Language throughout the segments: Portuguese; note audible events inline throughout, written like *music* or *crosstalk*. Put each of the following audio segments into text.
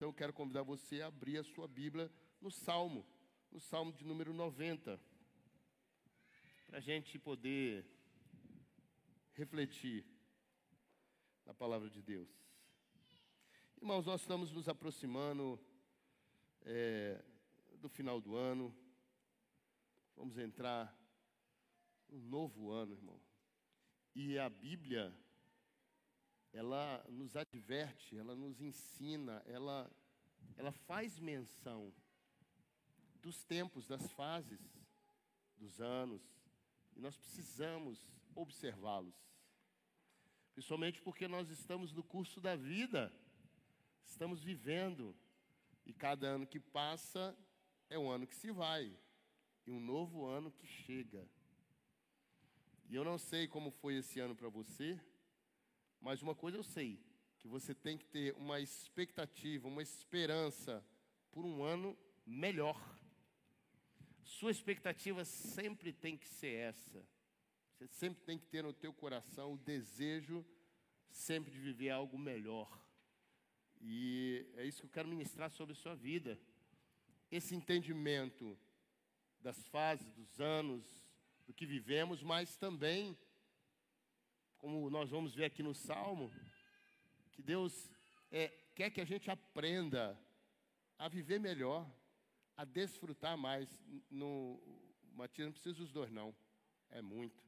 Então eu quero convidar você a abrir a sua Bíblia no Salmo, no Salmo de número 90, para a gente poder refletir na palavra de Deus. Irmãos, nós estamos nos aproximando é, do final do ano, vamos entrar um novo ano, irmão. E a Bíblia ela nos adverte, ela nos ensina, ela, ela faz menção dos tempos, das fases, dos anos, e nós precisamos observá-los. Principalmente porque nós estamos no curso da vida, estamos vivendo, e cada ano que passa é um ano que se vai, e um novo ano que chega. E eu não sei como foi esse ano para você, mas uma coisa eu sei, que você tem que ter uma expectativa, uma esperança por um ano melhor. Sua expectativa sempre tem que ser essa. Você sempre tem que ter no teu coração o desejo sempre de viver algo melhor. E é isso que eu quero ministrar sobre a sua vida. Esse entendimento das fases, dos anos, do que vivemos, mas também como nós vamos ver aqui no Salmo, que Deus é, quer que a gente aprenda a viver melhor, a desfrutar mais. No, Matias não precisa dos dois, não. É muito.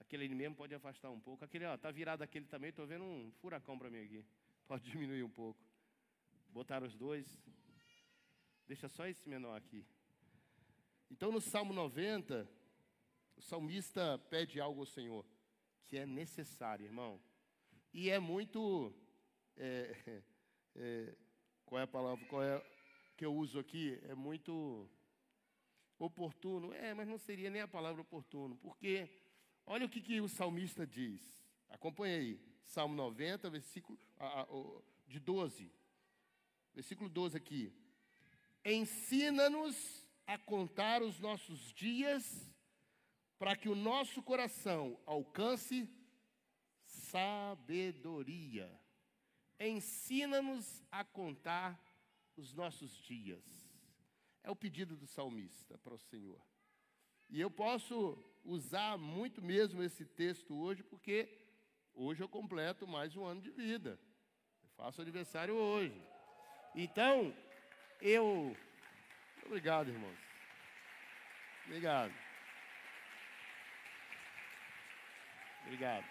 Aquele ali mesmo pode afastar um pouco. Aquele, ó, tá virado aquele também, estou vendo um furacão para mim aqui. *laughs* Pode diminuir um pouco. Botar os dois. Deixa só esse menor aqui. Então, no Salmo 90, o salmista pede algo ao Senhor que é necessário, irmão. E é muito. É, *laughs* é, qual é a palavra? Qual é que eu uso aqui? É muito oportuno. É, mas não seria nem a palavra oportuno, porque olha o que, que o salmista diz. Acompanhe aí. Salmo 90, versículo a, a, de 12. Versículo 12 aqui. Ensina-nos a contar os nossos dias para que o nosso coração alcance sabedoria. Ensina-nos a contar os nossos dias. É o pedido do salmista para o Senhor. E eu posso usar muito mesmo esse texto hoje, porque hoje eu completo mais um ano de vida. Eu faço aniversário hoje. Então, eu. Obrigado, irmãos. Obrigado. Obrigado.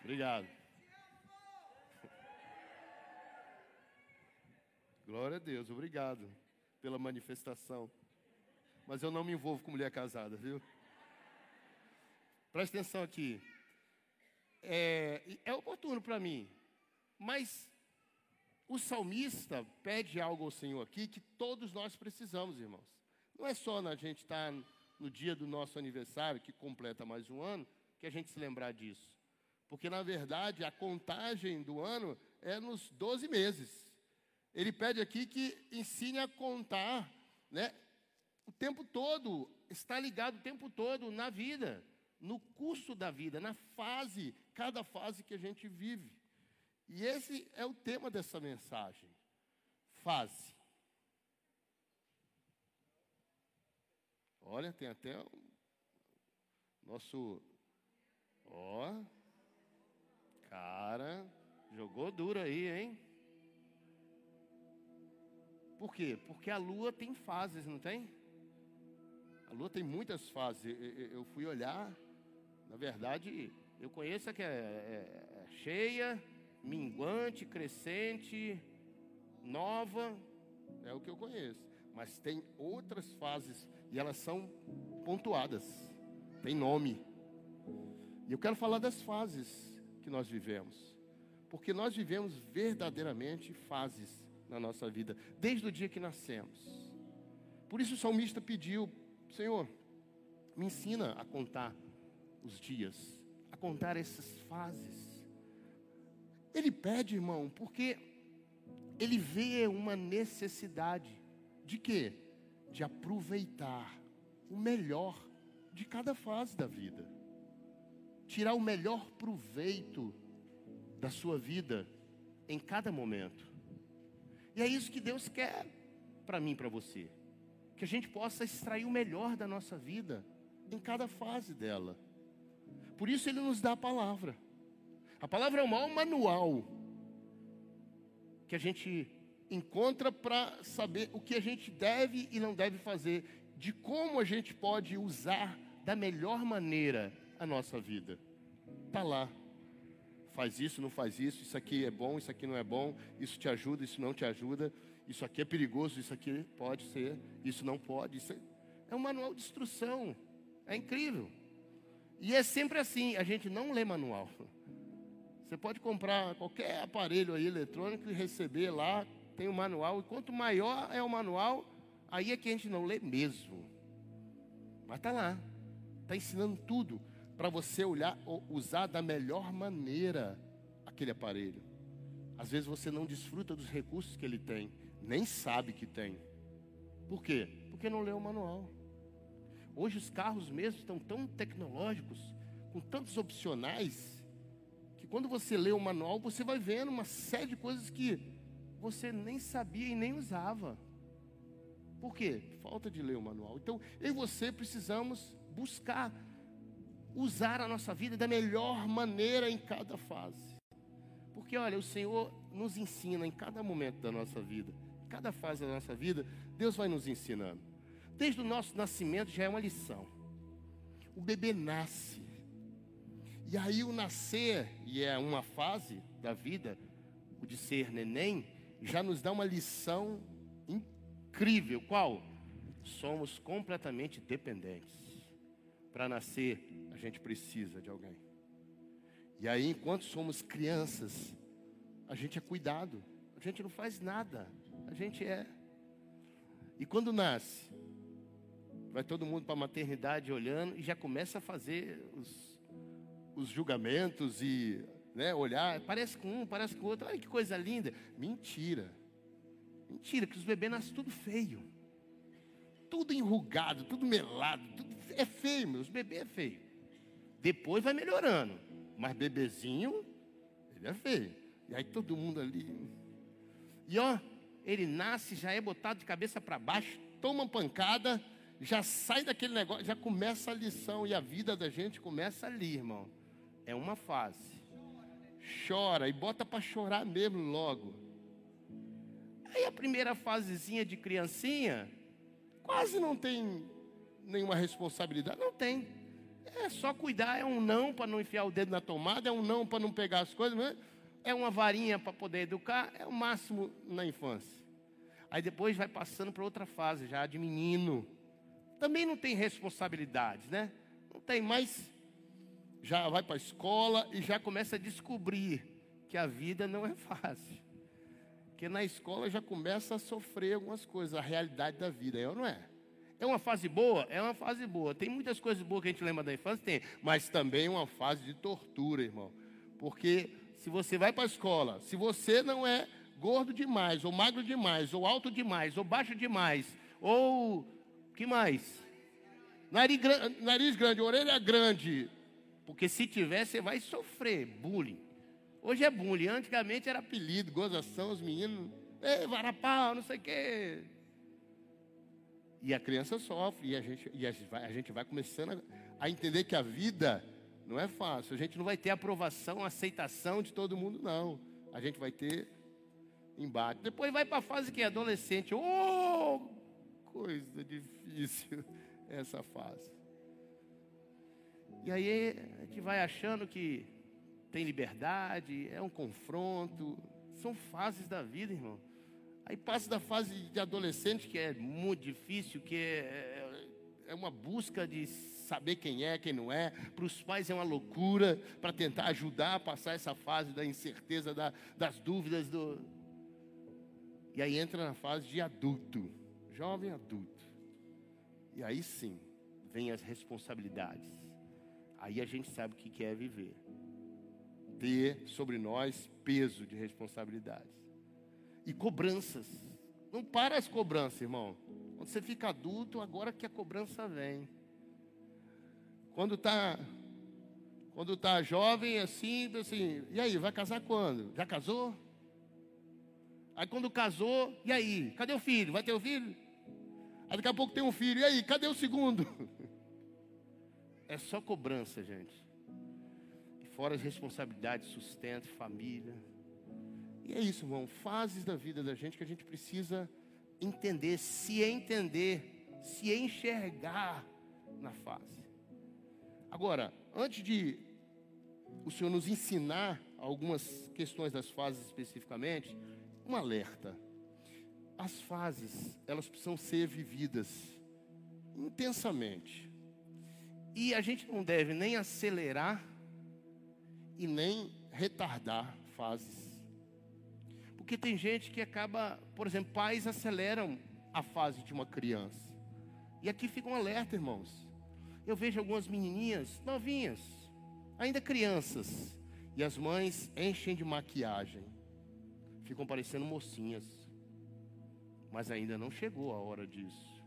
Obrigado. Glória a Deus, obrigado pela manifestação. Mas eu não me envolvo com mulher casada, viu? Presta atenção aqui. É, é oportuno para mim, mas o salmista pede algo ao Senhor aqui que todos nós precisamos, irmãos. Não é só na gente estar tá no dia do nosso aniversário, que completa mais um ano, que a gente se lembrar disso. Porque, na verdade, a contagem do ano é nos 12 meses. Ele pede aqui que ensine a contar né, o tempo todo, está ligado o tempo todo na vida, no curso da vida, na fase, cada fase que a gente vive. E esse é o tema dessa mensagem. Fase. Olha, tem até o nosso. Ó. Cara, jogou duro aí, hein? Por quê? Porque a lua tem fases, não tem? A lua tem muitas fases. Eu fui olhar, na verdade, eu conheço a que é, é, é cheia, minguante, crescente, nova, é o que eu conheço mas tem outras fases e elas são pontuadas, tem nome. E eu quero falar das fases que nós vivemos, porque nós vivemos verdadeiramente fases na nossa vida, desde o dia que nascemos. Por isso o salmista pediu: Senhor, me ensina a contar os dias, a contar essas fases. Ele pede, irmão, porque ele vê uma necessidade de quê? De aproveitar o melhor de cada fase da vida. Tirar o melhor proveito da sua vida em cada momento. E é isso que Deus quer para mim e para você. Que a gente possa extrair o melhor da nossa vida em cada fase dela. Por isso ele nos dá a palavra. A palavra é maior manual que a gente encontra para saber o que a gente deve e não deve fazer, de como a gente pode usar da melhor maneira a nossa vida. Está lá. Faz isso, não faz isso, isso aqui é bom, isso aqui não é bom, isso te ajuda, isso não te ajuda, isso aqui é perigoso, isso aqui pode ser, isso não pode. Isso é... é um manual de instrução. É incrível. E é sempre assim, a gente não lê manual. Você pode comprar qualquer aparelho aí eletrônico e receber lá, tem o um manual. E quanto maior é o manual, aí é que a gente não lê mesmo. Mas está lá. Está ensinando tudo para você olhar, usar da melhor maneira aquele aparelho. Às vezes você não desfruta dos recursos que ele tem, nem sabe que tem. Por quê? Porque não leu o manual. Hoje os carros mesmo estão tão tecnológicos, com tantos opcionais, quando você lê o manual, você vai vendo uma série de coisas que você nem sabia e nem usava. Por quê? Falta de ler o manual. Então, eu e você precisamos buscar usar a nossa vida da melhor maneira em cada fase. Porque, olha, o Senhor nos ensina em cada momento da nossa vida, cada fase da nossa vida, Deus vai nos ensinando. Desde o nosso nascimento já é uma lição. O bebê nasce, e aí o nascer, e é uma fase da vida, o de ser neném, já nos dá uma lição incrível. Qual? Somos completamente dependentes. Para nascer, a gente precisa de alguém. E aí, enquanto somos crianças, a gente é cuidado. A gente não faz nada. A gente é. E quando nasce, vai todo mundo para a maternidade olhando e já começa a fazer os os julgamentos e né, olhar, parece com um, parece com outro, olha que coisa linda. Mentira. Mentira, que os bebês nascem tudo feio. Tudo enrugado, tudo melado, tudo é feio, meus bebês é feio. Depois vai melhorando, mas bebezinho, ele é feio. E aí todo mundo ali. E ó, ele nasce, já é botado de cabeça para baixo, toma uma pancada, já sai daquele negócio, já começa a lição e a vida da gente começa ali, irmão. É uma fase. Chora e bota para chorar mesmo logo. Aí a primeira fasezinha de criancinha, quase não tem nenhuma responsabilidade. Não tem. É só cuidar, é um não para não enfiar o dedo na tomada, é um não para não pegar as coisas, é? é uma varinha para poder educar, é o máximo na infância. Aí depois vai passando para outra fase, já de menino. Também não tem responsabilidades, né? Não tem mais já vai para a escola e já começa a descobrir que a vida não é fácil. Porque na escola já começa a sofrer algumas coisas, a realidade da vida, é ou não é? É uma fase boa? É uma fase boa. Tem muitas coisas boas que a gente lembra da infância, tem, mas também uma fase de tortura, irmão. Porque se você vai para a escola, se você não é gordo demais, ou magro demais, ou alto demais, ou baixo demais, ou que mais? Nariz, nariz grande, orelha grande, porque se tiver, você vai sofrer bullying. Hoje é bullying. Antigamente era apelido, gozação, os meninos. Ei, varapau, não sei o quê. E a criança sofre. E a gente, e a gente, vai, a gente vai começando a, a entender que a vida não é fácil. A gente não vai ter aprovação, aceitação de todo mundo, não. A gente vai ter embate. Depois vai para a fase que é adolescente. Oh, coisa difícil *laughs* essa fase. E aí a gente vai achando que tem liberdade, é um confronto. São fases da vida, irmão. Aí passa da fase de adolescente, que é muito difícil, que é, é uma busca de saber quem é, quem não é. Para os pais é uma loucura para tentar ajudar a passar essa fase da incerteza, da, das dúvidas. Do... E aí entra na fase de adulto, jovem adulto. E aí sim, vem as responsabilidades. Aí a gente sabe o que é viver. Ter sobre nós peso de responsabilidades. E cobranças. Não para as cobranças, irmão. Quando você fica adulto, agora que a cobrança vem. Quando está Quando está jovem, assim, assim, e aí, vai casar quando? Já casou? Aí quando casou, e aí? Cadê o filho? Vai ter o filho? Aí daqui a pouco tem um filho, e aí? Cadê o segundo? *laughs* É só cobrança, gente. E fora as responsabilidades, sustento, família. E é isso, irmão. Fases da vida da gente que a gente precisa entender, se entender, se enxergar na fase. Agora, antes de o Senhor nos ensinar algumas questões das fases especificamente, um alerta. As fases, elas precisam ser vividas intensamente. E a gente não deve nem acelerar e nem retardar fases. Porque tem gente que acaba, por exemplo, pais aceleram a fase de uma criança. E aqui fica um alerta, irmãos. Eu vejo algumas menininhas novinhas, ainda crianças, e as mães enchem de maquiagem ficam parecendo mocinhas. Mas ainda não chegou a hora disso.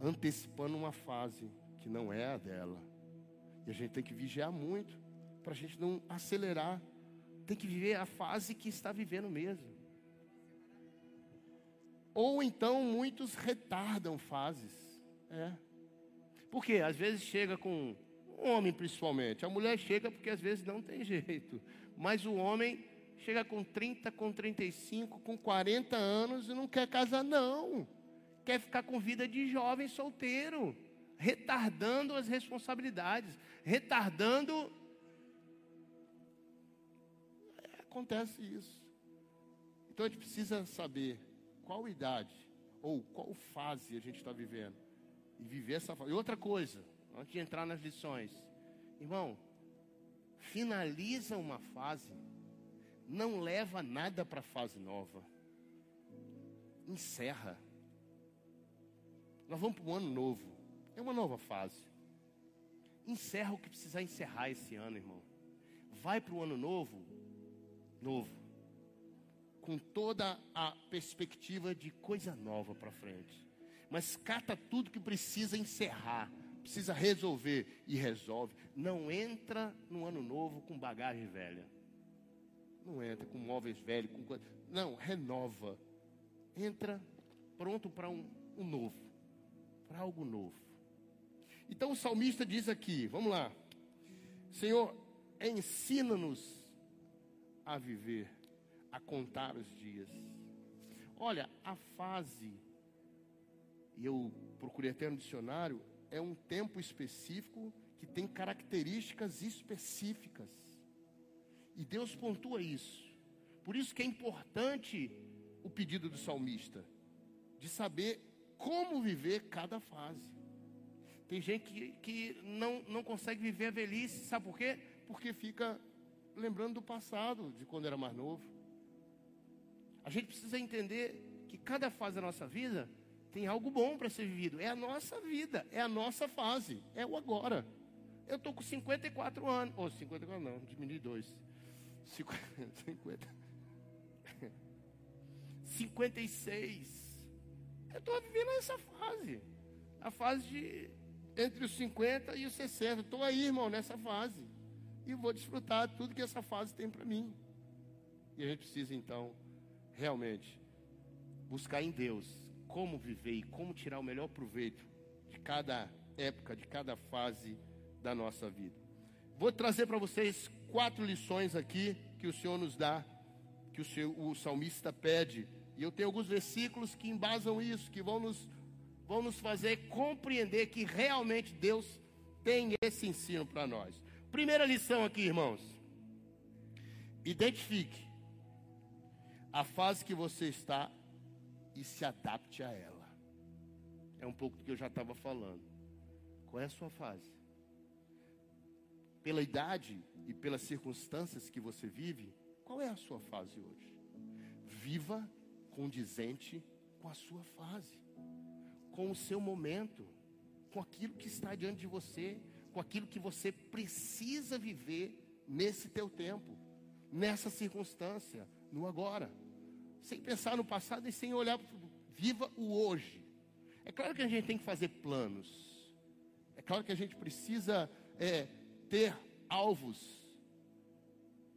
Antecipando uma fase que não é a dela. E a gente tem que vigiar muito para a gente não acelerar. Tem que viver a fase que está vivendo mesmo. Ou então muitos retardam fases. É. Porque às vezes chega com um homem principalmente. A mulher chega porque às vezes não tem jeito. Mas o homem chega com 30, com 35, com 40 anos e não quer casar, não. Quer ficar com vida de jovem solteiro, retardando as responsabilidades, retardando. É, acontece isso. Então a gente precisa saber qual idade ou qual fase a gente está vivendo e viver essa fase. E outra coisa, antes de entrar nas lições, irmão, finaliza uma fase não leva nada para a fase nova. Encerra. Nós vamos para um ano novo. É uma nova fase. Encerra o que precisar encerrar esse ano, irmão. Vai para o ano novo, novo. Com toda a perspectiva de coisa nova para frente. Mas cata tudo que precisa encerrar, precisa resolver e resolve. Não entra no ano novo com bagagem velha. Não entra com móveis velhos, com Não, renova. Entra pronto para um, um novo. Para algo novo. Então o salmista diz aqui, vamos lá. Senhor, ensina-nos a viver, a contar os dias. Olha, a fase, e eu procurei até no dicionário, é um tempo específico que tem características específicas. E Deus pontua isso. Por isso que é importante o pedido do salmista, de saber como viver cada fase. Tem gente que, que não, não consegue viver a velhice, sabe por quê? Porque fica lembrando do passado, de quando era mais novo. A gente precisa entender que cada fase da nossa vida tem algo bom para ser vivido. É a nossa vida, é a nossa fase, é o agora. Eu estou com 54 anos, ou 54 não, diminui dois. 50, 56. *laughs* Eu estou vivendo essa fase. A fase de entre os 50 e os 60. Estou aí, irmão, nessa fase. E vou desfrutar tudo que essa fase tem para mim. E a gente precisa, então, realmente, buscar em Deus como viver e como tirar o melhor proveito de cada época, de cada fase da nossa vida. Vou trazer para vocês quatro lições aqui que o Senhor nos dá, que o, o salmista pede. E eu tenho alguns versículos que embasam isso, que vão nos, vão nos fazer compreender que realmente Deus tem esse ensino para nós. Primeira lição aqui, irmãos. Identifique a fase que você está e se adapte a ela. É um pouco do que eu já estava falando. Qual é a sua fase? pela idade e pelas circunstâncias que você vive, qual é a sua fase hoje? Viva condizente com a sua fase, com o seu momento, com aquilo que está diante de você, com aquilo que você precisa viver nesse teu tempo, nessa circunstância, no agora. Sem pensar no passado e sem olhar, viva o hoje. É claro que a gente tem que fazer planos. É claro que a gente precisa é, ter alvos,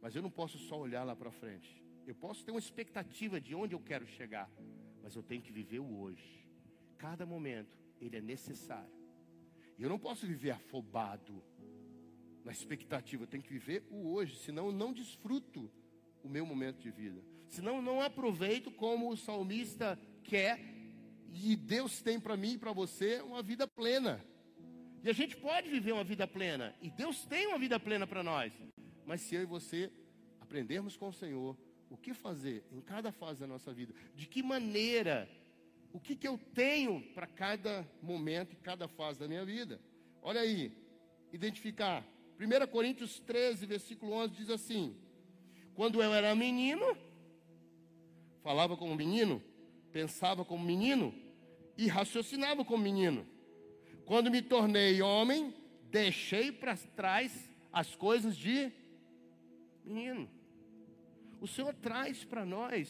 mas eu não posso só olhar lá para frente. Eu posso ter uma expectativa de onde eu quero chegar, mas eu tenho que viver o hoje. Cada momento, ele é necessário. E eu não posso viver afobado na expectativa, eu tenho que viver o hoje, senão eu não desfruto o meu momento de vida. Senão eu não aproveito como o salmista quer e Deus tem para mim e para você uma vida plena. E a gente pode viver uma vida plena, e Deus tem uma vida plena para nós. Mas se eu e você aprendermos com o Senhor o que fazer em cada fase da nossa vida, de que maneira, o que, que eu tenho para cada momento e cada fase da minha vida. Olha aí, identificar. 1 Coríntios 13, versículo 11 diz assim: Quando eu era menino, falava como menino, pensava como menino e raciocinava como menino. Quando me tornei homem, deixei para trás as coisas de menino. O Senhor traz para nós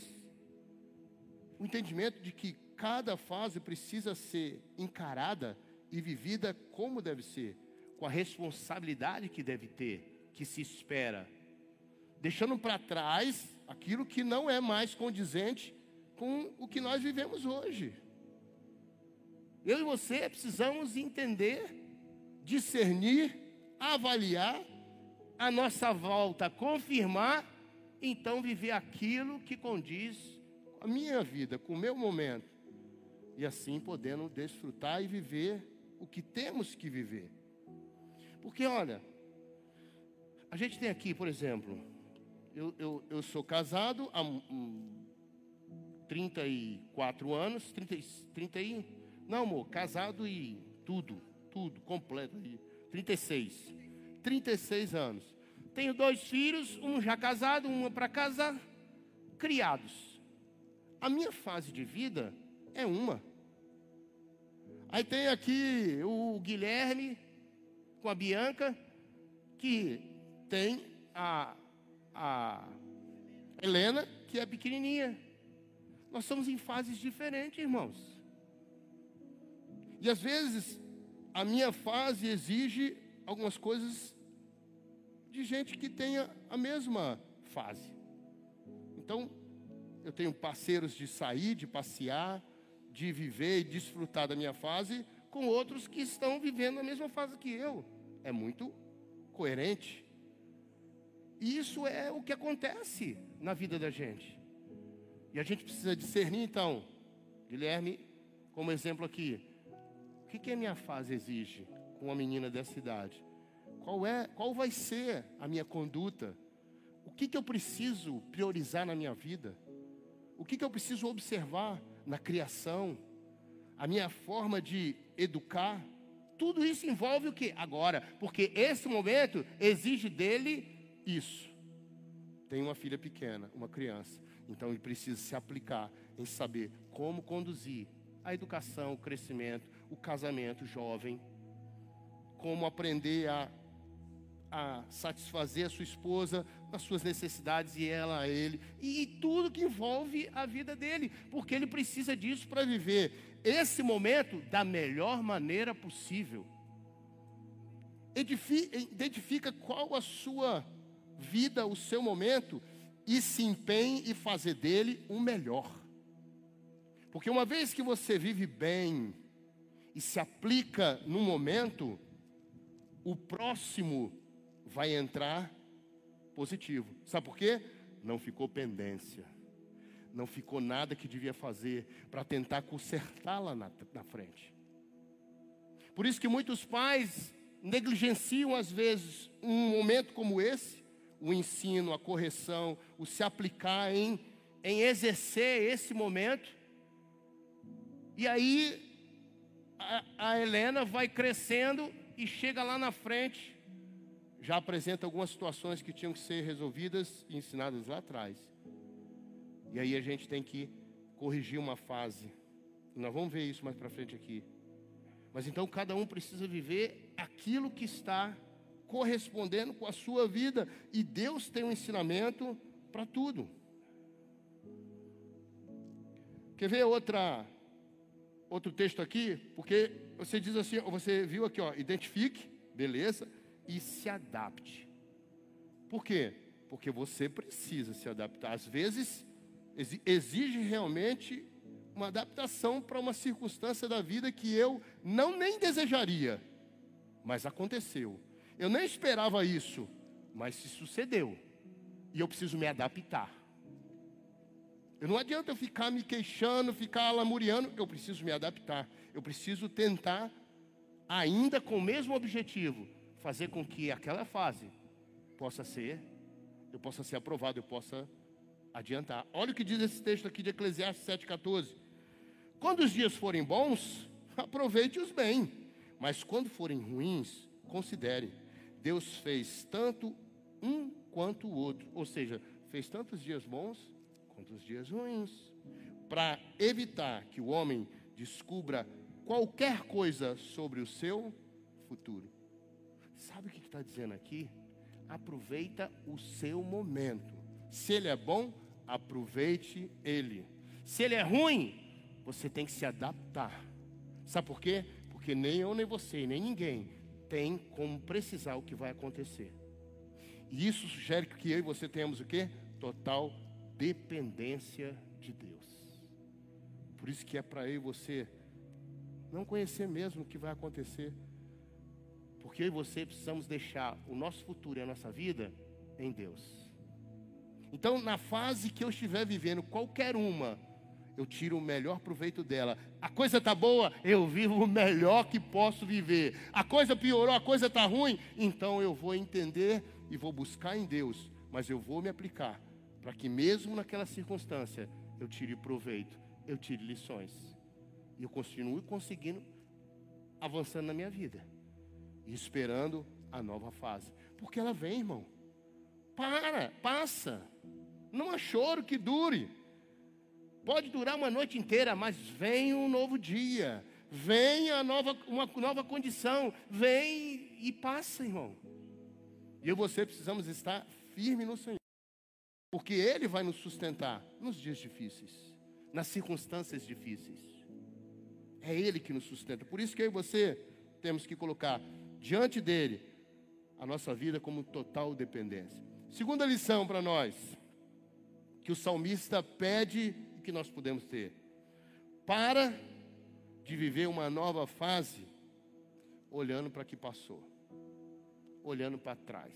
o entendimento de que cada fase precisa ser encarada e vivida como deve ser, com a responsabilidade que deve ter, que se espera, deixando para trás aquilo que não é mais condizente com o que nós vivemos hoje. Eu e você precisamos entender, discernir, avaliar a nossa volta, confirmar, então viver aquilo que condiz com a minha vida, com o meu momento. E assim podendo desfrutar e viver o que temos que viver. Porque olha, a gente tem aqui, por exemplo, eu, eu, eu sou casado há um, 34 anos, 30, 30 e, não amor, casado e tudo, tudo, completo, 36. 36 anos. Tenho dois filhos, um já casado, um para casar, criados. A minha fase de vida é uma. Aí tem aqui o Guilherme com a Bianca, que tem a, a Helena, que é pequenininha. Nós estamos em fases diferentes, irmãos. E às vezes a minha fase exige algumas coisas de gente que tenha a mesma fase. Então, eu tenho parceiros de sair, de passear, de viver e desfrutar da minha fase, com outros que estão vivendo a mesma fase que eu. É muito coerente. E isso é o que acontece na vida da gente. E a gente precisa discernir, então, Guilherme, como exemplo aqui, o que, que a minha fase exige com uma menina dessa idade? Qual é, qual vai ser a minha conduta? O que, que eu preciso priorizar na minha vida? O que, que eu preciso observar na criação? A minha forma de educar? Tudo isso envolve o que? Agora, porque esse momento exige dele isso. Tem uma filha pequena, uma criança. Então ele precisa se aplicar em saber como conduzir a educação, o crescimento, o casamento jovem, como aprender a, a satisfazer a sua esposa nas suas necessidades e ela a ele, e, e tudo que envolve a vida dele, porque ele precisa disso para viver esse momento da melhor maneira possível. Identifica qual a sua vida, o seu momento, e se empenhe e fazer dele o melhor. Porque uma vez que você vive bem e se aplica no momento, o próximo vai entrar positivo. Sabe por quê? Não ficou pendência. Não ficou nada que devia fazer para tentar consertar lá na, na frente. Por isso que muitos pais negligenciam às vezes um momento como esse o ensino, a correção, o se aplicar em, em exercer esse momento. E aí a, a Helena vai crescendo e chega lá na frente, já apresenta algumas situações que tinham que ser resolvidas e ensinadas lá atrás. E aí a gente tem que corrigir uma fase. Nós vamos ver isso mais para frente aqui. Mas então cada um precisa viver aquilo que está correspondendo com a sua vida. E Deus tem um ensinamento para tudo. Quer ver outra, outro texto aqui? Porque você diz assim, você viu aqui, ó, identifique, beleza. E se adapte. Por quê? Porque você precisa se adaptar. Às vezes, exige realmente uma adaptação para uma circunstância da vida que eu não nem desejaria, mas aconteceu. Eu nem esperava isso, mas se sucedeu. E eu preciso me adaptar. Não adianta eu ficar me queixando, ficar lamuriando, eu preciso me adaptar. Eu preciso tentar, ainda com o mesmo objetivo, fazer com que aquela fase possa ser, eu possa ser aprovado, eu possa adiantar. Olha o que diz esse texto aqui de Eclesiastes 7,14. Quando os dias forem bons, *laughs* aproveite-os bem, mas quando forem ruins, considere. Deus fez tanto um quanto o outro, ou seja, fez tantos dias bons quanto os dias ruins, para evitar que o homem descubra qualquer coisa sobre o seu futuro. Sabe o que está dizendo aqui? Aproveita o seu momento. Se ele é bom, aproveite ele. Se ele é ruim, você tem que se adaptar. Sabe por quê? Porque nem eu, nem você, nem ninguém tem como precisar o que vai acontecer. E isso sugere que eu e você tenhamos o quê? Total dependência de Deus. Por isso que é para eu e você não conhecer mesmo o que vai acontecer. Porque eu e você precisamos deixar o nosso futuro e a nossa vida em Deus. Então, na fase que eu estiver vivendo, qualquer uma, eu tiro o melhor proveito dela. A coisa está boa, eu vivo o melhor que posso viver. A coisa piorou, a coisa está ruim, então eu vou entender e vou buscar em Deus, mas eu vou me aplicar para que mesmo naquela circunstância eu tire proveito, eu tire lições e eu continue conseguindo avançando na minha vida esperando a nova fase, porque ela vem, irmão. Para, passa. Não há choro que dure. Pode durar uma noite inteira, mas vem um novo dia. Vem a nova, uma nova condição. Vem e passa, irmão. E eu e você precisamos estar firme no Senhor. Porque Ele vai nos sustentar nos dias difíceis, nas circunstâncias difíceis. É Ele que nos sustenta. Por isso que eu e você temos que colocar diante dele a nossa vida como total dependência. Segunda lição para nós, que o salmista pede que nós podemos ter. Para de viver uma nova fase olhando para o que passou, olhando para trás.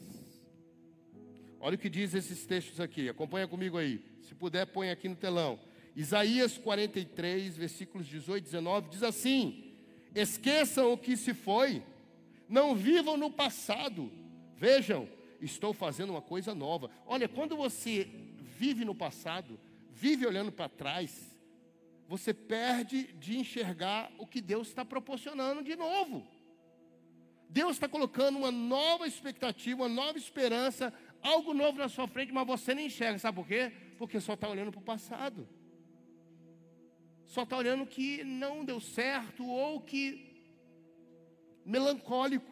Olha o que diz esses textos aqui, acompanha comigo aí. Se puder, põe aqui no telão. Isaías 43, versículos 18 e 19, diz assim: Esqueçam o que se foi, não vivam no passado. Vejam, estou fazendo uma coisa nova. Olha, quando você vive no passado, vive olhando para trás, você perde de enxergar o que Deus está proporcionando de novo. Deus está colocando uma nova expectativa, uma nova esperança, algo novo na sua frente, mas você nem enxerga. Sabe por quê? Porque só está olhando para o passado. Só está olhando que não deu certo ou que melancólico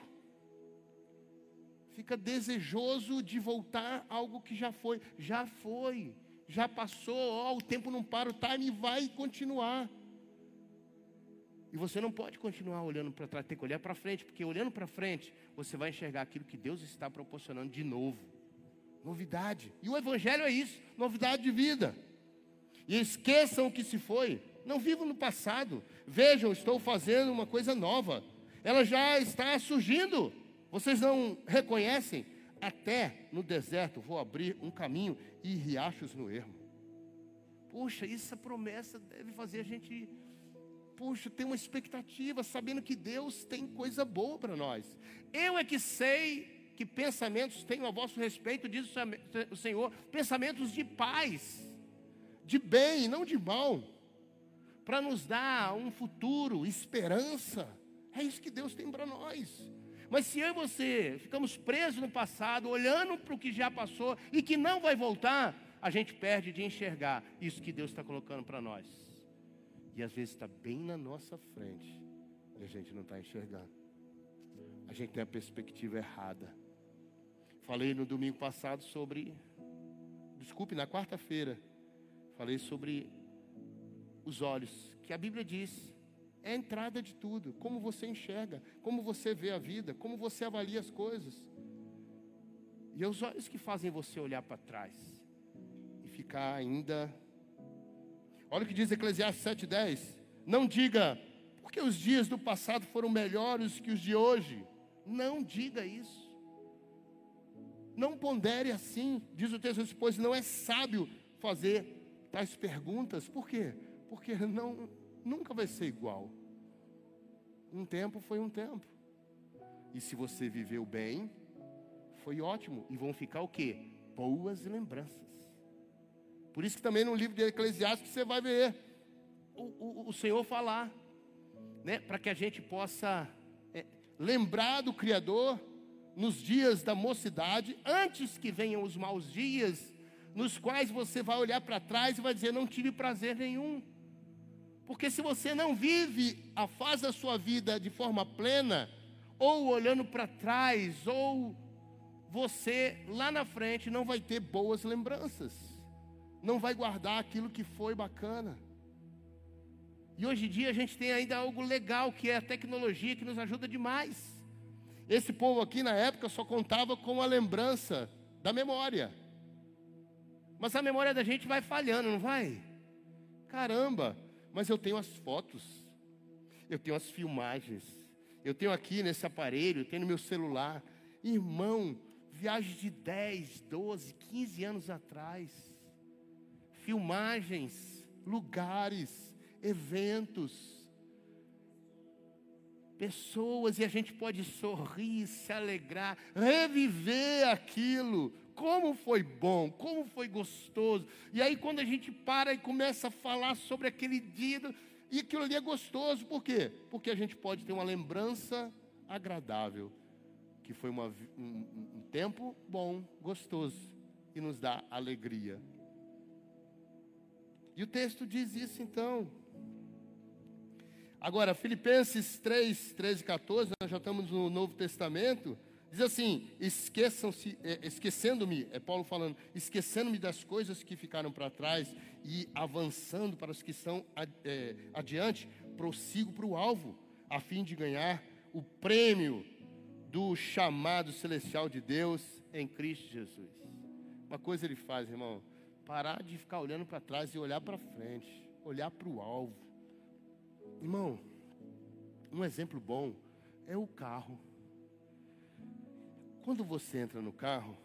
fica desejoso de voltar algo que já foi. Já foi, já passou, ó, o tempo não para, o time vai continuar. E você não pode continuar olhando para trás, tem que olhar para frente, porque olhando para frente, você vai enxergar aquilo que Deus está proporcionando de novo. Novidade. E o Evangelho é isso, novidade de vida. E esqueçam o que se foi. Não vivam no passado. Vejam, estou fazendo uma coisa nova. Ela já está surgindo. Vocês não reconhecem? Até no deserto vou abrir um caminho e riachos no ermo. Poxa, essa promessa deve fazer a gente, poxa, ter uma expectativa, sabendo que Deus tem coisa boa para nós. Eu é que sei que pensamentos tenho a vosso respeito, diz o Senhor, pensamentos de paz, de bem, não de mal, para nos dar um futuro, esperança. É isso que Deus tem para nós. Mas se eu e você ficamos presos no passado, olhando para o que já passou e que não vai voltar, a gente perde de enxergar isso que Deus está colocando para nós. E às vezes está bem na nossa frente e a gente não está enxergando. A gente tem a perspectiva errada. Falei no domingo passado sobre. Desculpe, na quarta-feira. Falei sobre os olhos. Que a Bíblia diz é a entrada de tudo. Como você enxerga, como você vê a vida, como você avalia as coisas. E é os olhos que fazem você olhar para trás e ficar ainda. Olha o que diz Eclesiastes 7,10. Não diga, porque os dias do passado foram melhores que os de hoje. Não diga isso. Não pondere assim, diz o texto, pois não é sábio fazer tais perguntas. Por quê? Porque não, nunca vai ser igual. Um tempo foi um tempo. E se você viveu bem, foi ótimo. E vão ficar o quê? Boas lembranças. Por isso que também no livro de Eclesiastes você vai ver o, o, o Senhor falar, né? Para que a gente possa é, lembrar do Criador nos dias da mocidade, antes que venham os maus dias, nos quais você vai olhar para trás e vai dizer: Não tive prazer nenhum. Porque se você não vive a fase da sua vida de forma plena, ou olhando para trás, ou você lá na frente não vai ter boas lembranças, não vai guardar aquilo que foi bacana. E hoje em dia a gente tem ainda algo legal que é a tecnologia que nos ajuda demais. Esse povo aqui na época só contava com a lembrança da memória. Mas a memória da gente vai falhando, não vai? Caramba, mas eu tenho as fotos, eu tenho as filmagens, eu tenho aqui nesse aparelho, eu tenho no meu celular. Irmão, viagem de 10, 12, 15 anos atrás, filmagens, lugares, eventos, pessoas, e a gente pode sorrir, se alegrar, reviver aquilo, como foi bom, como foi gostoso. E aí, quando a gente para e começa a falar sobre aquele dia, e aquilo ali é gostoso, por quê? Porque a gente pode ter uma lembrança agradável, que foi uma, um, um tempo bom, gostoso, e nos dá alegria. E o texto diz isso então. Agora, Filipenses 3, 13 e 14, nós já estamos no Novo Testamento. Diz assim: esqueçam-se, é, esquecendo-me, é Paulo falando, esquecendo-me das coisas que ficaram para trás e avançando para as que estão é, adiante, prossigo para o alvo, a fim de ganhar o prêmio do chamado celestial de Deus em Cristo Jesus. Uma coisa ele faz, irmão, parar de ficar olhando para trás e olhar para frente, olhar para o alvo. Irmão, um exemplo bom é o carro. Quando você entra no carro,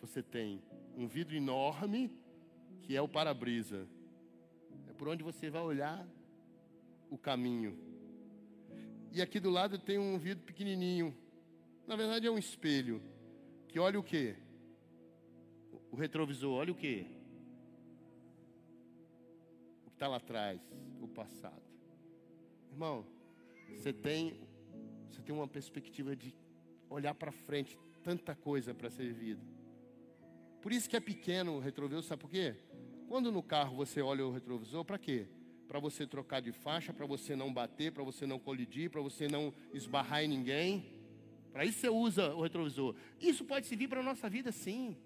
você tem um vidro enorme, que é o para-brisa. É por onde você vai olhar o caminho. E aqui do lado tem um vidro pequenininho. Na verdade é um espelho. Que olha o quê? O retrovisor, olha o quê? O que está lá atrás, o passado. Irmão, você tem, você tem uma perspectiva de olhar para frente, tanta coisa para ser vivida. Por isso que é pequeno o retrovisor, sabe por quê? Quando no carro você olha o retrovisor, para quê? Para você trocar de faixa, para você não bater, para você não colidir, para você não esbarrar em ninguém. Para isso você usa o retrovisor. Isso pode servir para a nossa vida, sim.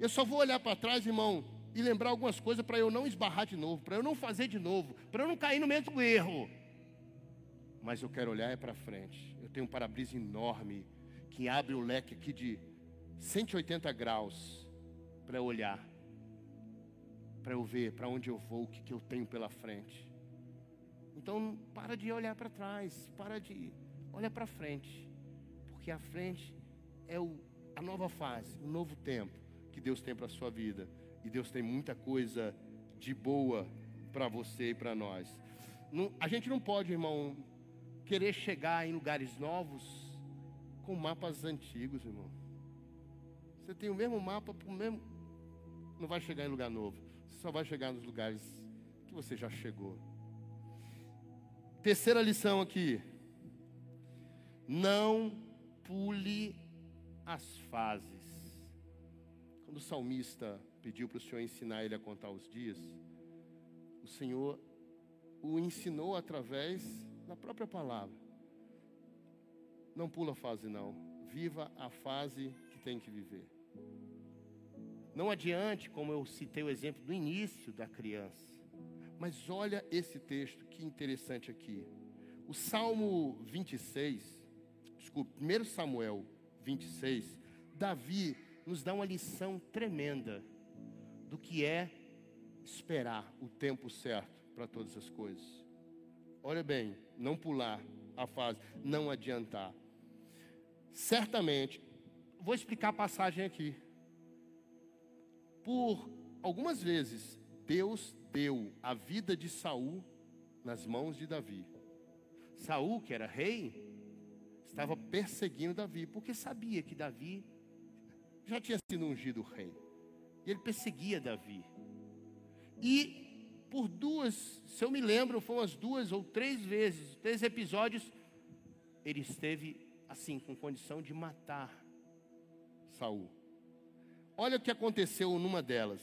Eu só vou olhar para trás, irmão, e lembrar algumas coisas para eu não esbarrar de novo, para eu não fazer de novo, para eu não cair no mesmo erro. Mas eu quero olhar é para frente tem um para-brisa enorme que abre o leque aqui de 180 graus para olhar, para eu ver para onde eu vou, o que, que eu tenho pela frente. Então, para de olhar para trás, para de olhar para frente, porque a frente é o, a nova fase, o novo tempo que Deus tem para a sua vida. E Deus tem muita coisa de boa para você e para nós. Não, a gente não pode, irmão, querer chegar em lugares novos com mapas antigos, irmão. Você tem o mesmo mapa o mesmo. Não vai chegar em lugar novo. Você só vai chegar nos lugares que você já chegou. Terceira lição aqui. Não pule as fases. Quando o salmista pediu para o Senhor ensinar ele a contar os dias, o Senhor o ensinou através na própria palavra. Não pula a fase, não. Viva a fase que tem que viver. Não adiante, como eu citei o exemplo do início da criança. Mas olha esse texto, que interessante aqui. O Salmo 26, desculpe, 1 Samuel 26, Davi nos dá uma lição tremenda do que é esperar o tempo certo para todas as coisas. Olha bem, não pular a fase, não adiantar. Certamente, vou explicar a passagem aqui. Por algumas vezes, Deus deu a vida de Saul nas mãos de Davi. Saul, que era rei, estava perseguindo Davi, porque sabia que Davi já tinha sido ungido rei. E ele perseguia Davi. E por duas, se eu me lembro, foram as duas ou três vezes, três episódios, ele esteve assim, com condição de matar Saul. Olha o que aconteceu numa delas.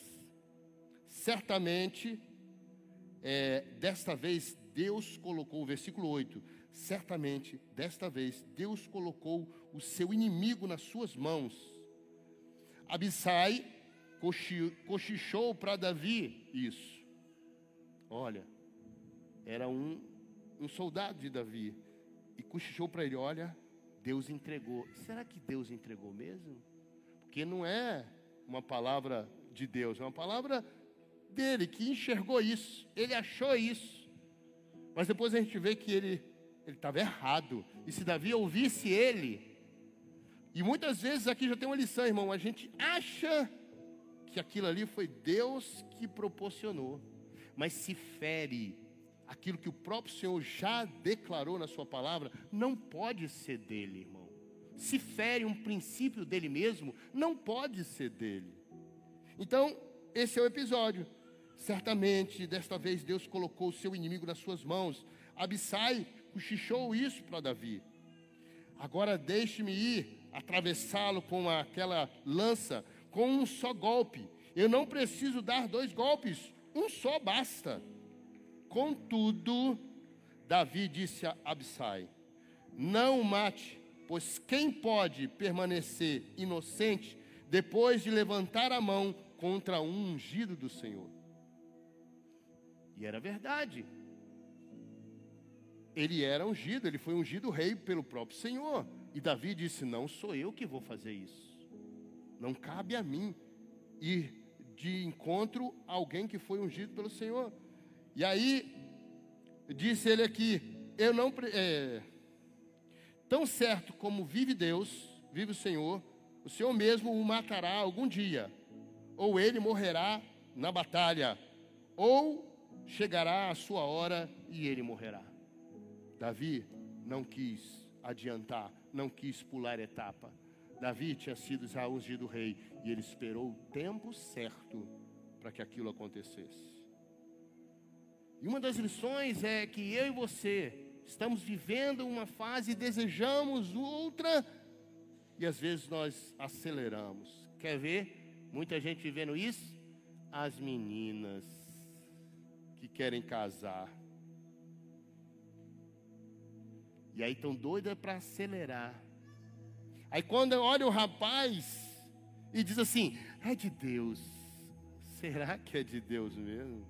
Certamente, é, desta vez, Deus colocou, versículo 8: certamente, desta vez, Deus colocou o seu inimigo nas suas mãos. Abissai cochichou para Davi isso. Olha, era um, um soldado de Davi. E cochichou para ele: Olha, Deus entregou. Será que Deus entregou mesmo? Porque não é uma palavra de Deus, é uma palavra dele que enxergou isso, ele achou isso. Mas depois a gente vê que ele ele estava errado. E se Davi ouvisse ele, e muitas vezes aqui já tem uma lição, irmão, a gente acha que aquilo ali foi Deus que proporcionou, mas se fere aquilo que o próprio Senhor já declarou na Sua palavra, não pode ser dele, irmão. Se fere um princípio dele mesmo, não pode ser dele. Então, esse é o episódio. Certamente, desta vez, Deus colocou o seu inimigo nas suas mãos. Abissai cochichou isso para Davi. Agora deixe-me ir atravessá-lo com aquela lança, com um só golpe. Eu não preciso dar dois golpes, um só basta. Contudo, Davi disse a Absai: Não o mate, pois quem pode permanecer inocente depois de levantar a mão contra um ungido do Senhor? E era verdade. Ele era ungido, ele foi ungido rei pelo próprio Senhor. E Davi disse: Não sou eu que vou fazer isso. Não cabe a mim ir de encontro a alguém que foi ungido pelo Senhor. E aí, disse ele aqui: Eu não. É, tão certo como vive Deus, vive o Senhor, o Senhor mesmo o matará algum dia, ou ele morrerá na batalha, ou chegará a sua hora e ele morrerá. Davi não quis adiantar, não quis pular etapa. Davi tinha sido já ungido rei e ele esperou o tempo certo para que aquilo acontecesse. E uma das lições é que eu e você estamos vivendo uma fase e desejamos outra, e às vezes nós aceleramos. Quer ver muita gente vivendo isso? As meninas que querem casar. E aí estão doidas para acelerar. Aí quando olha o rapaz e diz assim: é de Deus. Será que é de Deus mesmo?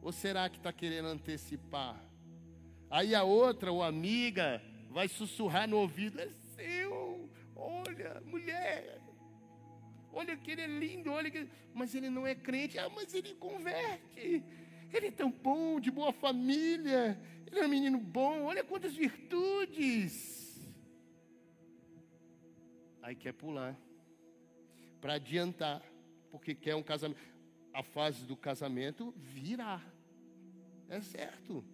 Ou será que está querendo antecipar? Aí a outra, ou amiga, vai sussurrar no ouvido: é seu, olha, mulher, olha que ele é lindo, olha que... mas ele não é crente, ah, mas ele converte, ele é tão bom, de boa família, ele é um menino bom, olha quantas virtudes. Aí quer pular, para adiantar, porque quer um casamento a fase do casamento virá. É certo.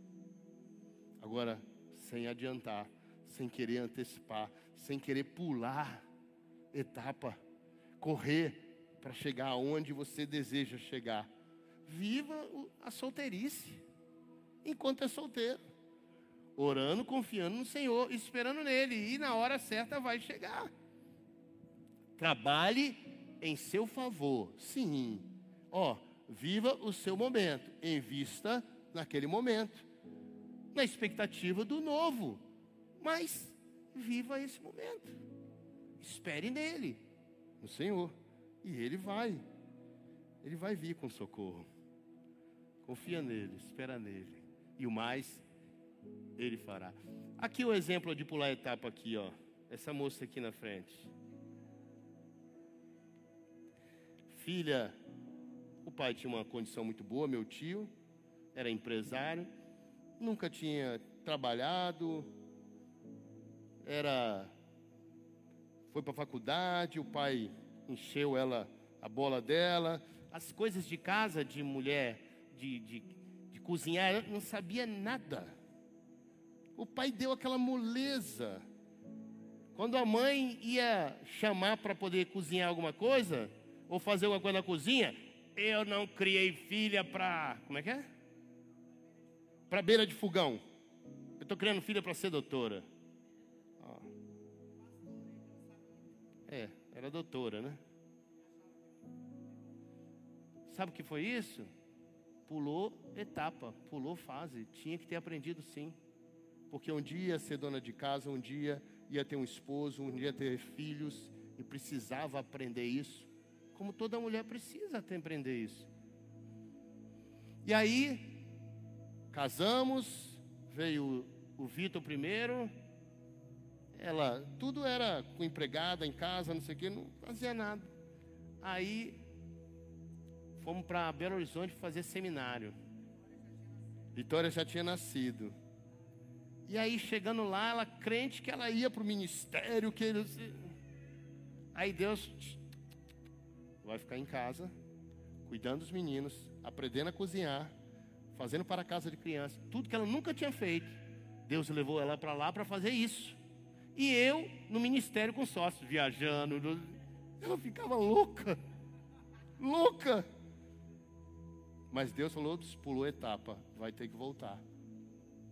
Agora, sem adiantar, sem querer antecipar, sem querer pular etapa, correr para chegar aonde você deseja chegar. Viva a solteirice enquanto é solteiro. Orando, confiando no Senhor, esperando nele, e na hora certa vai chegar. Trabalhe em seu favor, sim, Ó, viva o seu momento, invista naquele momento, na expectativa do novo, mas viva esse momento. Espere nele, no Senhor, e ele vai. Ele vai vir com socorro. Confia nele, espera nele. E o mais, ele fará. Aqui o exemplo de pular a etapa aqui, ó. Essa moça aqui na frente. Filha, o pai tinha uma condição muito boa, meu tio, era empresário, nunca tinha trabalhado, era foi para a faculdade, o pai encheu ela a bola dela, as coisas de casa de mulher, de, de, de cozinhar, não sabia nada. O pai deu aquela moleza. Quando a mãe ia chamar para poder cozinhar alguma coisa, ou fazer alguma coisa na cozinha, eu não criei filha para. Como é que é? Para beira de fogão. Eu estou criando filha para ser doutora. É, era doutora, né? Sabe o que foi isso? Pulou etapa, pulou fase. Tinha que ter aprendido sim. Porque um dia ia ser dona de casa, um dia ia ter um esposo, um dia ia ter filhos e precisava aprender isso. Como toda mulher precisa aprender isso. E aí, casamos, veio o Vitor primeiro. Ela, tudo era com empregada em casa, não sei o quê, não fazia nada. Aí, fomos para Belo Horizonte fazer seminário. Vitória já tinha nascido. E aí, chegando lá, ela crente que ela ia para o ministério, que eles... Aí Deus vai ficar em casa, cuidando dos meninos, aprendendo a cozinhar, fazendo para a casa de criança, tudo que ela nunca tinha feito. Deus levou ela para lá para fazer isso. E eu no ministério com sócios, viajando. Ela ficava louca, louca. Mas Deus falou, pulou etapa, vai ter que voltar.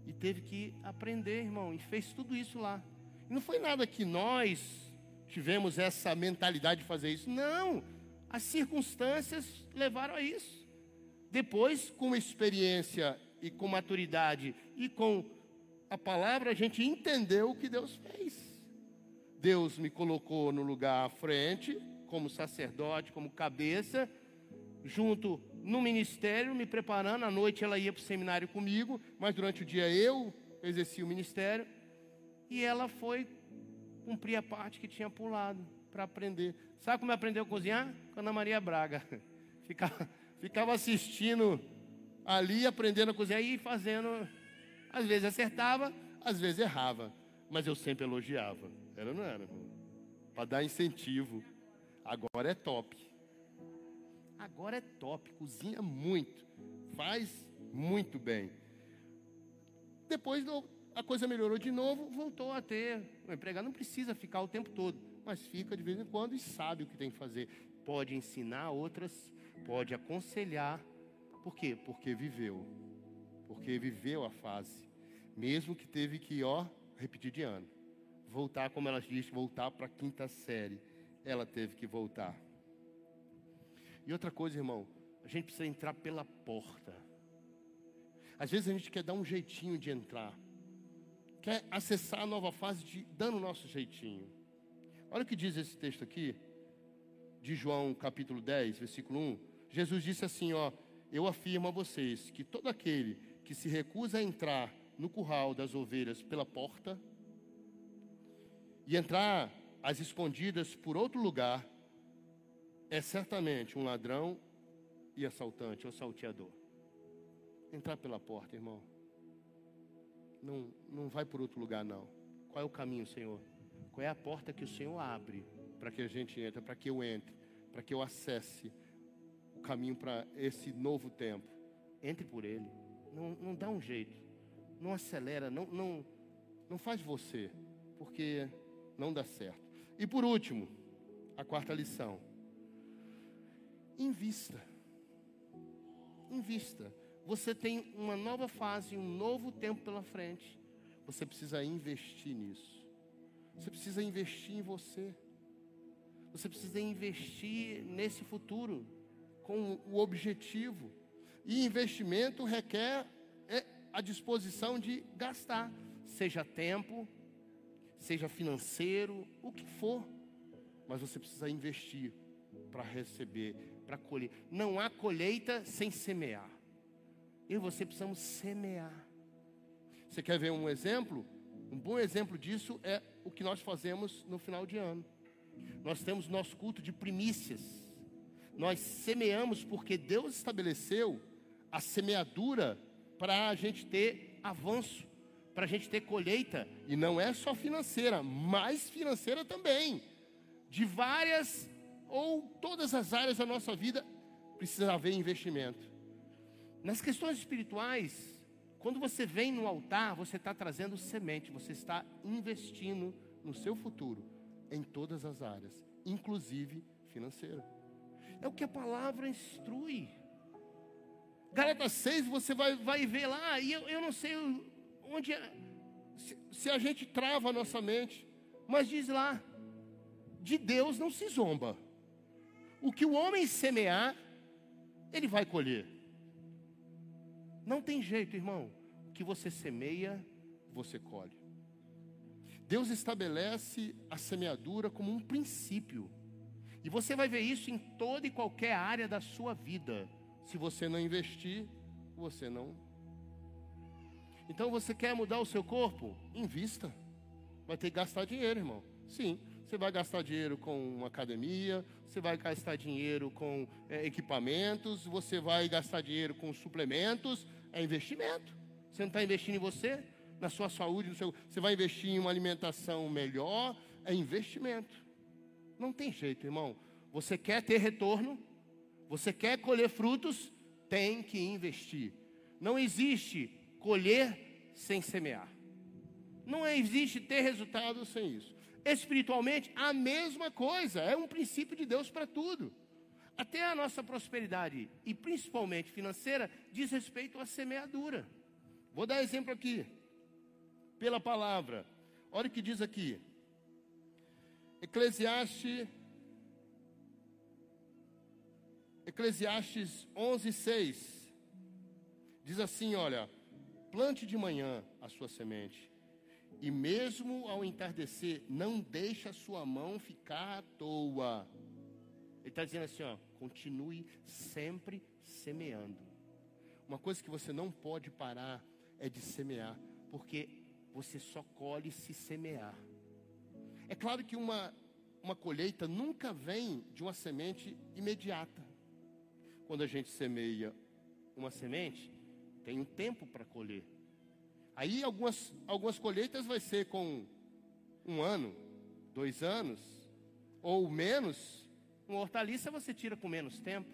E teve que aprender, irmão, e fez tudo isso lá. E não foi nada que nós tivemos essa mentalidade de fazer isso. Não, as circunstâncias levaram a isso. Depois, com experiência e com maturidade e com a palavra, a gente entendeu o que Deus fez. Deus me colocou no lugar à frente, como sacerdote, como cabeça, junto no ministério, me preparando. À noite ela ia para o seminário comigo, mas durante o dia eu exercia o ministério. E ela foi cumprir a parte que tinha pulado para aprender. Sabe como aprendeu a cozinhar? Com Ana Maria Braga. *laughs* Ficava, ficava assistindo ali, aprendendo a cozinhar e fazendo. Às vezes acertava, às vezes errava. Mas eu sempre elogiava. Era não era? Para dar incentivo. Agora é top. Agora é top. Cozinha muito. Faz muito bem. Depois a coisa melhorou de novo, voltou a ter. O empregado não precisa ficar o tempo todo, mas fica de vez em quando e sabe o que tem que fazer. Pode ensinar outras, pode aconselhar. Por quê? Porque viveu. Porque viveu a fase. Mesmo que teve que, ó, repetir de ano. Voltar, como ela disse, voltar para a quinta série. Ela teve que voltar. E outra coisa, irmão, a gente precisa entrar pela porta. Às vezes a gente quer dar um jeitinho de entrar. Quer acessar a nova fase de, dando o nosso jeitinho. Olha o que diz esse texto aqui, de João capítulo 10, versículo 1. Jesus disse assim: Ó, eu afirmo a vocês que todo aquele que se recusa a entrar no curral das ovelhas pela porta e entrar às escondidas por outro lugar, é certamente um ladrão e assaltante ou salteador. Entrar pela porta, irmão. Não, não vai por outro lugar, não. Qual é o caminho, Senhor? Qual é a porta que o Senhor abre para que a gente entre, para que eu entre, para que eu acesse o caminho para esse novo tempo? Entre por ele. Não, não dá um jeito. Não acelera, não, não, não faz você, porque não dá certo. E por último, a quarta lição. Invista. Invista. Você tem uma nova fase, um novo tempo pela frente. Você precisa investir nisso. Você precisa investir em você. Você precisa investir nesse futuro com o objetivo. E investimento requer é, a disposição de gastar, seja tempo, seja financeiro, o que for. Mas você precisa investir para receber, para colher. Não há colheita sem semear. e você precisamos semear. Você quer ver um exemplo? Um bom exemplo disso é o que nós fazemos no final de ano. Nós temos nosso culto de primícias. Nós semeamos porque Deus estabeleceu a semeadura para a gente ter avanço, para a gente ter colheita. E não é só financeira, mas financeira também. De várias ou todas as áreas da nossa vida precisa haver investimento. Nas questões espirituais, quando você vem no altar, você está trazendo semente, você está investindo no seu futuro em todas as áreas, inclusive financeira. É o que a palavra instrui. Galatas 6, você vai, vai ver lá, e eu, eu não sei onde é, se, se a gente trava a nossa mente, mas diz lá: de Deus não se zomba. O que o homem semear, ele vai colher. Não tem jeito, irmão. O que você semeia, você colhe. Deus estabelece a semeadura como um princípio. E você vai ver isso em toda e qualquer área da sua vida. Se você não investir, você não. Então você quer mudar o seu corpo? Invista. Vai ter que gastar dinheiro, irmão. Sim, você vai gastar dinheiro com uma academia, você vai gastar dinheiro com é, equipamentos, você vai gastar dinheiro com suplementos, é investimento. Você não está investindo em você, na sua saúde, seu, você vai investir em uma alimentação melhor, é investimento. Não tem jeito, irmão. Você quer ter retorno, você quer colher frutos, tem que investir. Não existe colher sem semear. Não existe ter resultado sem isso. Espiritualmente, a mesma coisa, é um princípio de Deus para tudo. Até a nossa prosperidade, e principalmente financeira, diz respeito à semeadura. Vou dar exemplo aqui, pela palavra. Olha o que diz aqui. Eclesiastes Eclesiastes 11, 6 diz assim: Olha, plante de manhã a sua semente, e mesmo ao entardecer, não deixe a sua mão ficar à toa. Ele está dizendo assim: ó, continue sempre semeando. Uma coisa que você não pode parar é de semear, porque você só colhe se semear. É claro que uma, uma colheita nunca vem de uma semente imediata. Quando a gente semeia uma semente, tem um tempo para colher. Aí algumas, algumas colheitas vai ser com um ano, dois anos, ou menos. Uma hortaliça você tira com menos tempo.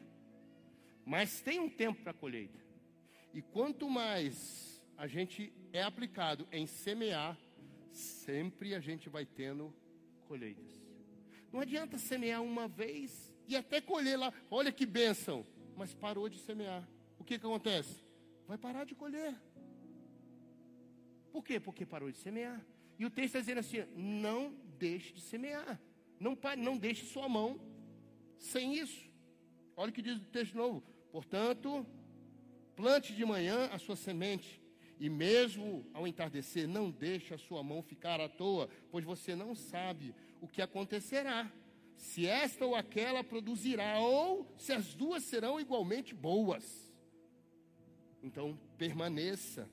Mas tem um tempo para colheita. E quanto mais a gente é aplicado em semear, sempre a gente vai tendo colheitas. Não adianta semear uma vez e até colher lá. Olha que bênção. Mas parou de semear. O que, que acontece? Vai parar de colher. Por quê? Porque parou de semear. E o texto está dizendo assim: não deixe de semear. Não, não deixe sua mão sem isso. Olha o que diz o texto novo. Portanto, plante de manhã a sua semente, e mesmo ao entardecer, não deixe a sua mão ficar à toa, pois você não sabe o que acontecerá. Se esta ou aquela produzirá, ou se as duas serão igualmente boas. Então, permaneça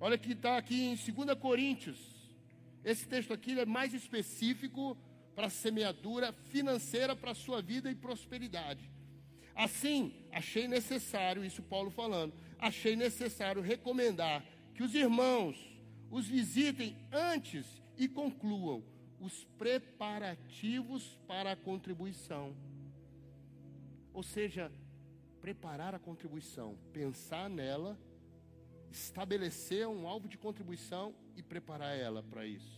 Olha que está aqui em 2 Coríntios. Esse texto aqui é mais específico para a semeadura financeira para a sua vida e prosperidade. Assim, achei necessário, isso Paulo falando, achei necessário recomendar que os irmãos os visitem antes e concluam os preparativos para a contribuição. Ou seja, preparar a contribuição, pensar nela estabelecer um alvo de contribuição e preparar ela para isso.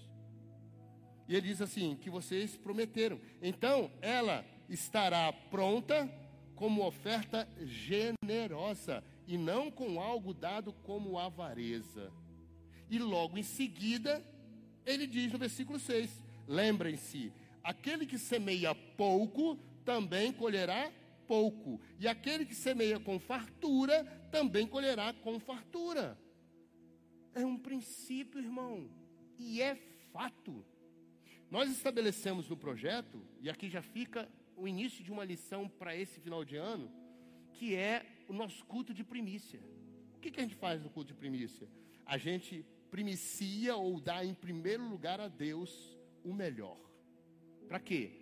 E ele diz assim: que vocês prometeram. Então, ela estará pronta como oferta generosa e não com algo dado como avareza. E logo em seguida, ele diz no versículo 6: Lembrem-se, aquele que semeia pouco também colherá pouco, e aquele que semeia com fartura também colherá com fartura. É um princípio, irmão, e é fato. Nós estabelecemos no projeto, e aqui já fica o início de uma lição para esse final de ano, que é o nosso culto de primícia. O que, que a gente faz no culto de primícia? A gente primicia ou dá em primeiro lugar a Deus o melhor. Para quê?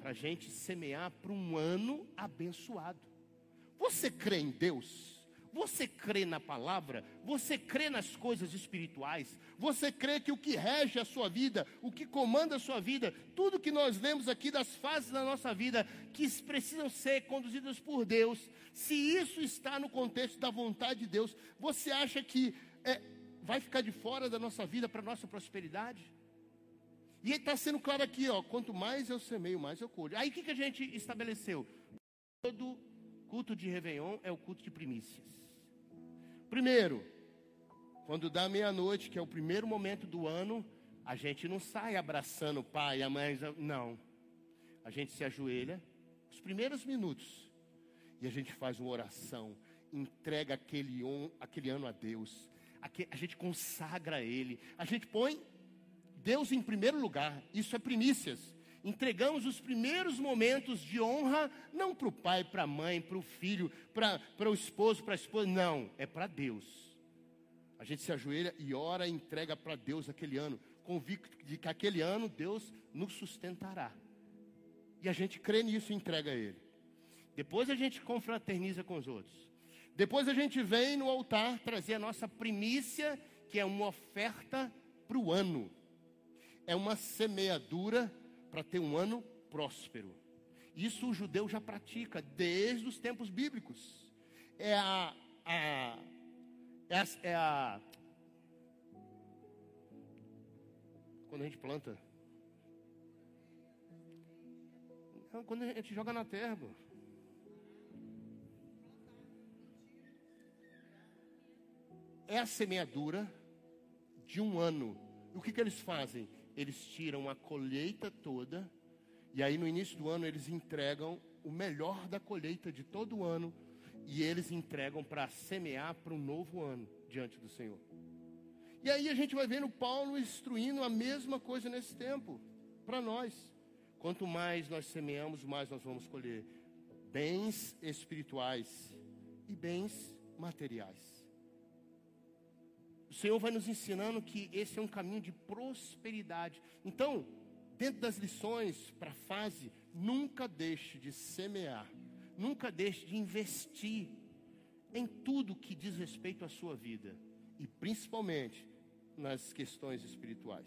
Para a gente semear para um ano abençoado. Você crê em Deus? Você crê na palavra? Você crê nas coisas espirituais? Você crê que o que rege a sua vida, o que comanda a sua vida, tudo que nós lemos aqui das fases da nossa vida, que precisam ser conduzidas por Deus, se isso está no contexto da vontade de Deus, você acha que é, vai ficar de fora da nossa vida para nossa prosperidade? E está sendo claro aqui, ó, quanto mais eu semeio, mais eu colho. Aí o que, que a gente estabeleceu? Todo culto de Réveillon é o culto de primícias. Primeiro, quando dá meia-noite, que é o primeiro momento do ano, a gente não sai abraçando o pai, a mãe, não. A gente se ajoelha, os primeiros minutos, e a gente faz uma oração, entrega aquele, on, aquele ano a Deus, a gente consagra Ele, a gente põe Deus em primeiro lugar, isso é primícias. Entregamos os primeiros momentos de honra, não para o pai, para a mãe, para o filho, para o esposo, para a esposa, não, é para Deus. A gente se ajoelha e ora e entrega para Deus aquele ano, convicto de que aquele ano Deus nos sustentará. E a gente crê nisso e entrega a Ele. Depois a gente confraterniza com os outros. Depois a gente vem no altar trazer a nossa primícia, que é uma oferta para o ano. É uma semeadura para ter um ano próspero. Isso o judeu já pratica desde os tempos bíblicos. É a, a, é é a quando a gente planta. Quando a gente joga na terra. É a semeadura de um ano. E o que, que eles fazem? Eles tiram a colheita toda, e aí no início do ano eles entregam o melhor da colheita de todo o ano, e eles entregam para semear para um novo ano diante do Senhor. E aí a gente vai vendo Paulo instruindo a mesma coisa nesse tempo, para nós. Quanto mais nós semeamos, mais nós vamos colher bens espirituais e bens materiais. O Senhor vai nos ensinando que esse é um caminho de prosperidade. Então, dentro das lições para a fase, nunca deixe de semear, nunca deixe de investir em tudo que diz respeito à sua vida e principalmente nas questões espirituais.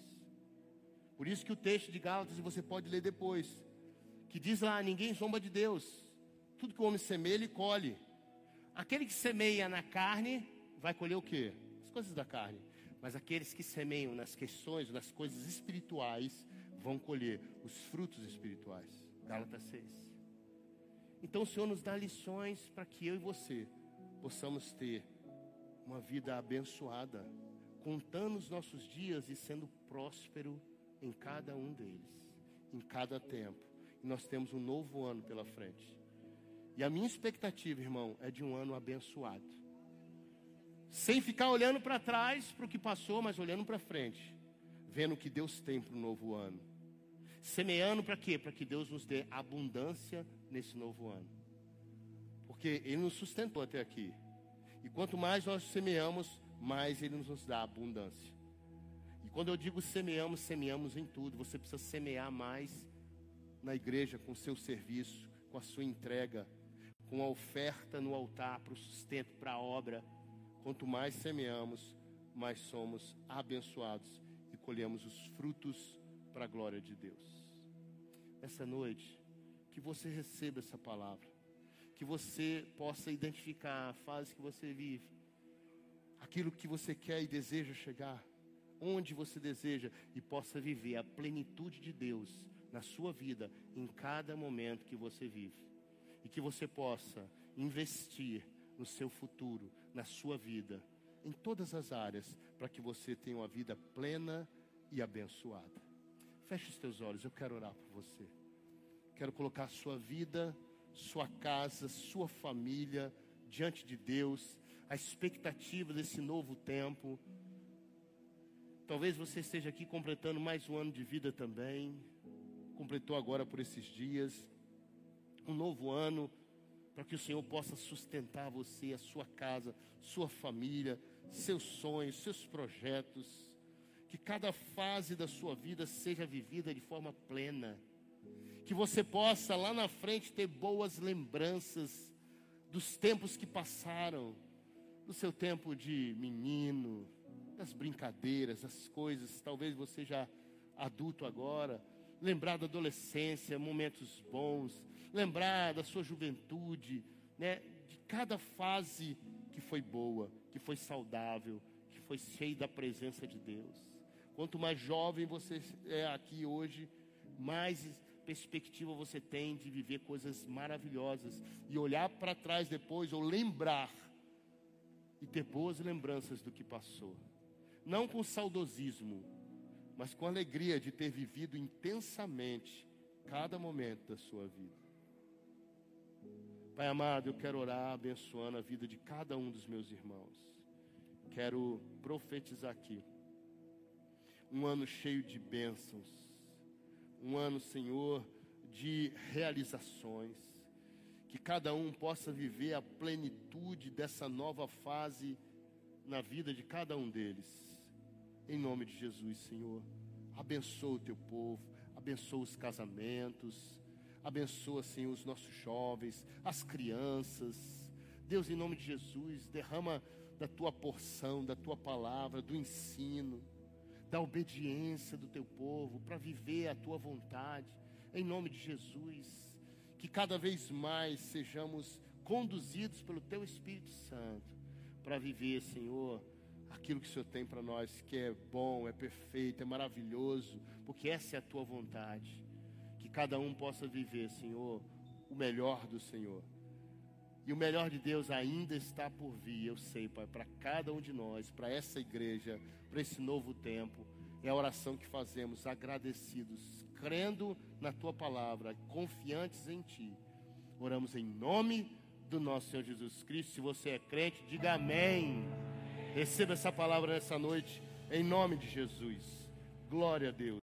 Por isso que o texto de Gálatas, você pode ler depois, que diz lá: ninguém zomba de Deus, tudo que o homem semeia, ele colhe. Aquele que semeia na carne, vai colher o quê? Coisas da carne, mas aqueles que semeiam nas questões, nas coisas espirituais, vão colher os frutos espirituais. Gálatas 6. Então o Senhor nos dá lições para que eu e você possamos ter uma vida abençoada, contando os nossos dias e sendo próspero em cada um deles, em cada tempo. E nós temos um novo ano pela frente. E a minha expectativa, irmão, é de um ano abençoado sem ficar olhando para trás para o que passou, mas olhando para frente, vendo o que Deus tem para o novo ano. Semeando para quê? Para que Deus nos dê abundância nesse novo ano. Porque Ele nos sustentou até aqui. E quanto mais nós semeamos, mais Ele nos dá abundância. E quando eu digo semeamos, semeamos em tudo. Você precisa semear mais na igreja, com o seu serviço, com a sua entrega, com a oferta no altar, para o sustento, para a obra Quanto mais semeamos, mais somos abençoados e colhemos os frutos para a glória de Deus. Essa noite, que você receba essa palavra, que você possa identificar a fase que você vive, aquilo que você quer e deseja chegar, onde você deseja e possa viver a plenitude de Deus na sua vida em cada momento que você vive. E que você possa investir no seu futuro, na sua vida, em todas as áreas, para que você tenha uma vida plena e abençoada. Feche os teus olhos, eu quero orar por você. Quero colocar sua vida, sua casa, sua família diante de Deus, a expectativa desse novo tempo. Talvez você esteja aqui completando mais um ano de vida também. Completou agora por esses dias. Um novo ano para que o Senhor possa sustentar você, a sua casa, sua família, seus sonhos, seus projetos. Que cada fase da sua vida seja vivida de forma plena. Que você possa lá na frente ter boas lembranças dos tempos que passaram, do seu tempo de menino, das brincadeiras, das coisas, talvez você já adulto agora, lembrar da adolescência, momentos bons, lembrar da sua juventude, né, de cada fase que foi boa, que foi saudável, que foi cheia da presença de Deus. Quanto mais jovem você é aqui hoje, mais perspectiva você tem de viver coisas maravilhosas e olhar para trás depois ou lembrar e ter boas lembranças do que passou. Não com saudosismo, mas com alegria de ter vivido intensamente cada momento da sua vida. Pai amado, eu quero orar abençoando a vida de cada um dos meus irmãos. Quero profetizar aqui um ano cheio de bênçãos, um ano, Senhor, de realizações, que cada um possa viver a plenitude dessa nova fase na vida de cada um deles. Em nome de Jesus, Senhor, abençoa o teu povo, abençoa os casamentos, abençoa, Senhor, os nossos jovens, as crianças. Deus, em nome de Jesus, derrama da tua porção, da tua palavra, do ensino, da obediência do teu povo para viver a tua vontade. Em nome de Jesus, que cada vez mais sejamos conduzidos pelo teu Espírito Santo para viver, Senhor, aquilo que o Senhor tem para nós, que é bom, é perfeito, é maravilhoso, porque essa é a tua vontade. Que cada um possa viver, Senhor, o melhor do Senhor. E o melhor de Deus ainda está por vir, eu sei, Pai, para cada um de nós, para essa igreja, para esse novo tempo. É a oração que fazemos, agradecidos, crendo na tua palavra, confiantes em ti. Oramos em nome do nosso Senhor Jesus Cristo. Se você é crente, diga amém. Receba essa palavra nessa noite, em nome de Jesus. Glória a Deus.